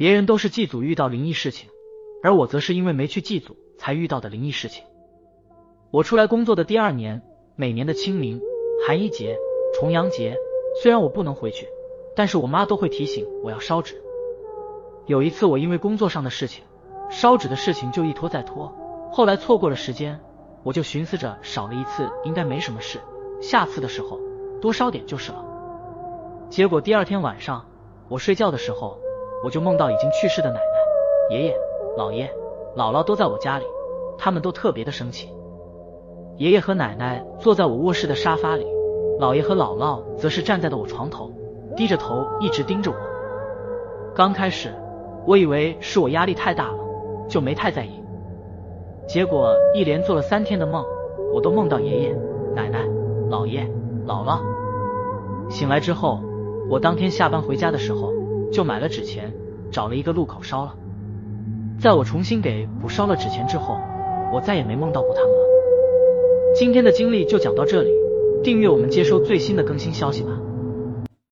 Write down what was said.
别人都是祭祖遇到灵异事情，而我则是因为没去祭祖才遇到的灵异事情。我出来工作的第二年，每年的清明、寒衣节、重阳节，虽然我不能回去，但是我妈都会提醒我要烧纸。有一次，我因为工作上的事情，烧纸的事情就一拖再拖，后来错过了时间，我就寻思着少了一次应该没什么事，下次的时候多烧点就是了。结果第二天晚上，我睡觉的时候，我就梦到已经去世的奶奶、爷爷、姥爷、姥姥都在我家里，他们都特别的生气。爷爷和奶奶坐在我卧室的沙发里，姥爷和姥姥则是站在的我床头，低着头一直盯着我。刚开始我以为是我压力太大了，就没太在意。结果一连做了三天的梦，我都梦到爷爷、奶奶、姥爷、姥姥。醒来之后，我当天下班回家的时候就买了纸钱，找了一个路口烧了。在我重新给补烧了纸钱之后，我再也没梦到过他们了。今天的经历就讲到这里，订阅我们接收最新的更新消息吧。